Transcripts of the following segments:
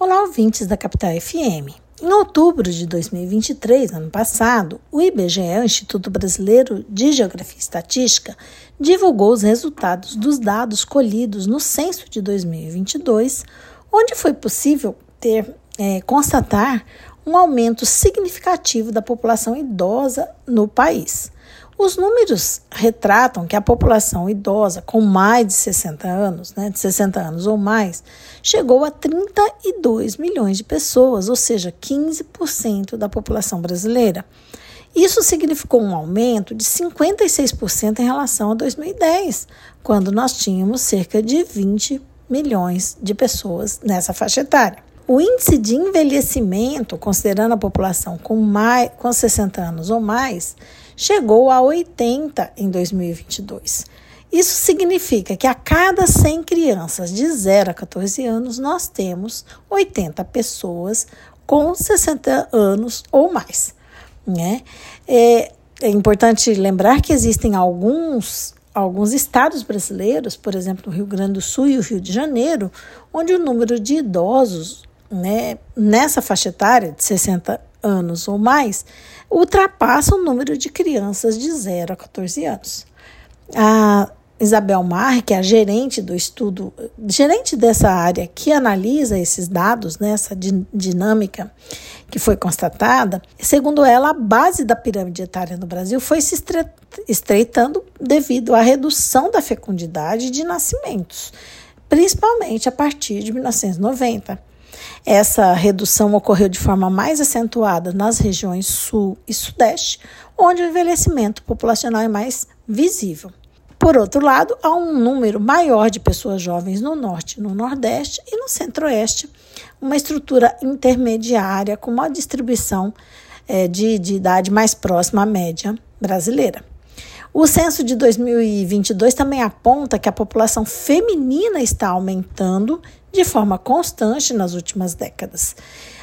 Olá, ouvintes da Capital FM. Em outubro de 2023, ano passado, o IBGE, o Instituto Brasileiro de Geografia e Estatística, divulgou os resultados dos dados colhidos no censo de 2022, onde foi possível ter é, constatar um aumento significativo da população idosa no país. Os números retratam que a população idosa com mais de 60 anos, né, de 60 anos ou mais, chegou a 32 milhões de pessoas, ou seja, 15% da população brasileira. Isso significou um aumento de 56% em relação a 2010, quando nós tínhamos cerca de 20 milhões de pessoas nessa faixa etária. O índice de envelhecimento, considerando a população com, mais, com 60 anos ou mais, chegou a 80 em 2022. Isso significa que a cada 100 crianças de 0 a 14 anos, nós temos 80 pessoas com 60 anos ou mais. Né? É, é importante lembrar que existem alguns alguns estados brasileiros, por exemplo, o Rio Grande do Sul e o Rio de Janeiro, onde o número de idosos né, nessa faixa etária de 60 anos ou mais ultrapassa o número de crianças de 0 a 14 anos. A Isabel Mar, que é a gerente do estudo, gerente dessa área que analisa esses dados, né, essa dinâmica que foi constatada, segundo ela, a base da pirâmide etária no Brasil foi se estreitando devido à redução da fecundidade de nascimentos, principalmente a partir de 1990. Essa redução ocorreu de forma mais acentuada nas regiões sul e sudeste, onde o envelhecimento populacional é mais visível. Por outro lado, há um número maior de pessoas jovens no norte, no nordeste e no centro-oeste, uma estrutura intermediária com uma distribuição é, de, de idade mais próxima à média brasileira. O censo de 2022 também aponta que a população feminina está aumentando de forma constante nas últimas décadas.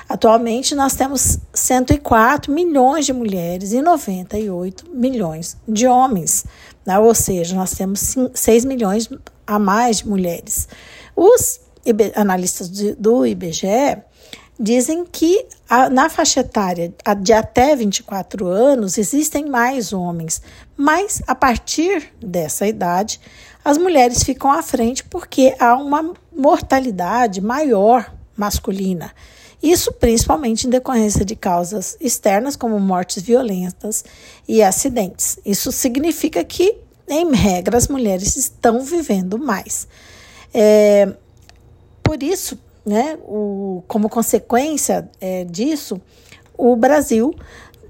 Atualmente, nós temos 104 milhões de mulheres e 98 milhões de homens, né? ou seja, nós temos 6 milhões a mais de mulheres. Os analistas do IBGE dizem que na faixa etária de até 24 anos existem mais homens, mas a partir dessa idade as mulheres ficam à frente porque há uma mortalidade maior masculina. Isso principalmente em decorrência de causas externas, como mortes violentas e acidentes. Isso significa que, em regra, as mulheres estão vivendo mais. É, por isso, né, o, como consequência é, disso, o Brasil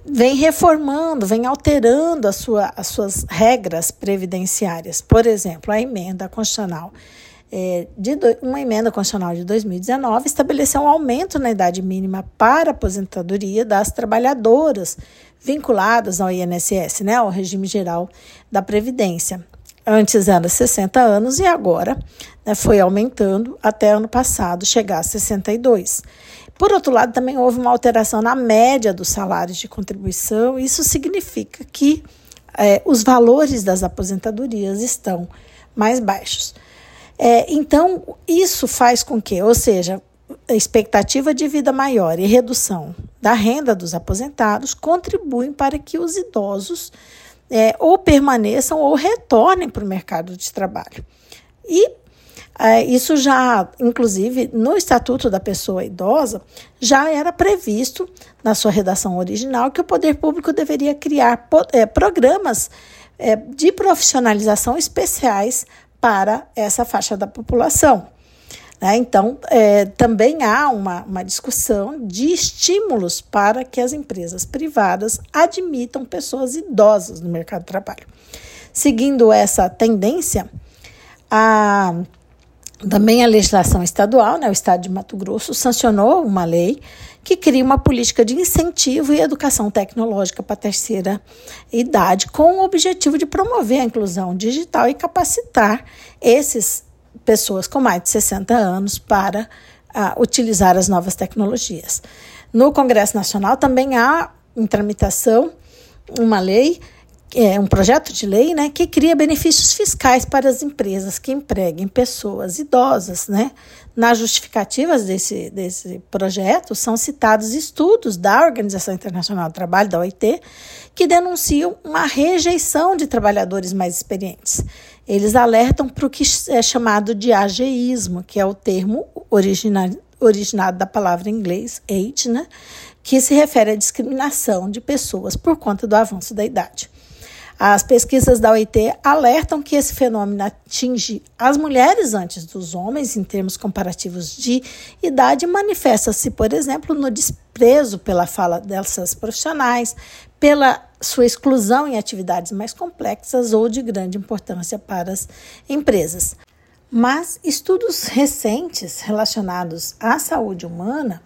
vem reformando, vem alterando a sua, as suas regras previdenciárias. Por exemplo, a emenda constitucional. É, de do, uma emenda constitucional de 2019 estabeleceu um aumento na idade mínima para aposentadoria das trabalhadoras vinculadas ao INSS, né, ao regime geral da Previdência. Antes era 60 anos e agora né, foi aumentando até ano passado chegar a 62. Por outro lado, também houve uma alteração na média dos salários de contribuição. Isso significa que é, os valores das aposentadorias estão mais baixos. É, então, isso faz com que, ou seja, expectativa de vida maior e redução da renda dos aposentados contribuem para que os idosos é, ou permaneçam ou retornem para o mercado de trabalho. E é, isso já, inclusive, no Estatuto da Pessoa Idosa, já era previsto na sua redação original que o poder público deveria criar é, programas é, de profissionalização especiais para essa faixa da população. Né? Então, é, também há uma, uma discussão de estímulos para que as empresas privadas admitam pessoas idosas no mercado de trabalho. Seguindo essa tendência, a, também a legislação estadual, né, o Estado de Mato Grosso, sancionou uma lei que cria uma política de incentivo e educação tecnológica para a terceira idade, com o objetivo de promover a inclusão digital e capacitar esses pessoas com mais de 60 anos para uh, utilizar as novas tecnologias. No Congresso Nacional também há em tramitação uma lei é um projeto de lei né, que cria benefícios fiscais para as empresas que empreguem pessoas idosas. Né? Nas justificativas desse, desse projeto são citados estudos da Organização Internacional do Trabalho, da OIT, que denunciam uma rejeição de trabalhadores mais experientes. Eles alertam para o que é chamado de ageísmo, que é o termo originado, da palavra em inglês age, né, que se refere à discriminação de pessoas por conta do avanço da idade. As pesquisas da OIT alertam que esse fenômeno atinge as mulheres antes dos homens em termos comparativos de idade, manifesta-se, por exemplo, no desprezo pela fala dessas profissionais, pela sua exclusão em atividades mais complexas ou de grande importância para as empresas. Mas estudos recentes relacionados à saúde humana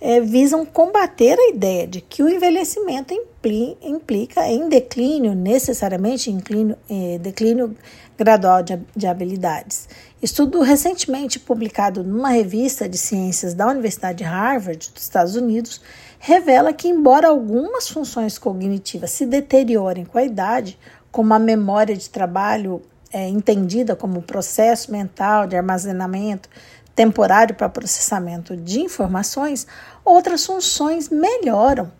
é, visam combater a ideia de que o envelhecimento implica em declínio, necessariamente inclínio, é, declínio gradual de, de habilidades. Estudo recentemente publicado numa revista de ciências da Universidade de Harvard, dos Estados Unidos, revela que, embora algumas funções cognitivas se deteriorem com a idade, como a memória de trabalho é, entendida como processo mental de armazenamento temporário para processamento de informações, outras funções melhoram,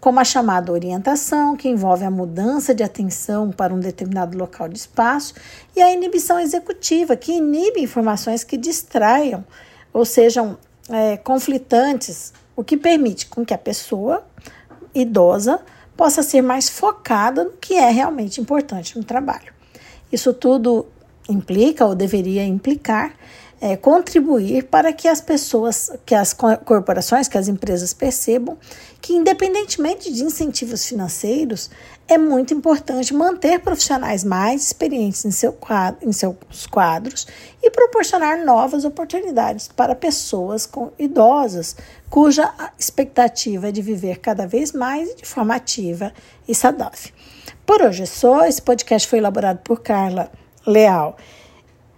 como a chamada orientação, que envolve a mudança de atenção para um determinado local de espaço, e a inibição executiva, que inibe informações que distraiam ou sejam é, conflitantes, o que permite com que a pessoa idosa possa ser mais focada no que é realmente importante no trabalho. Isso tudo implica ou deveria implicar é, contribuir para que as pessoas, que as corporações, que as empresas percebam que, independentemente de incentivos financeiros, é muito importante manter profissionais mais experientes em, seu quadro, em seus quadros e proporcionar novas oportunidades para pessoas com, idosas, cuja expectativa é de viver cada vez mais de forma ativa e saudável. Por hoje é só. Esse podcast foi elaborado por Carla Leal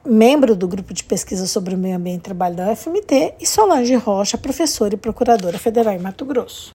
membro do grupo de pesquisa sobre o meio ambiente e trabalho da UFMT, e Solange Rocha, professora e procuradora federal em Mato Grosso.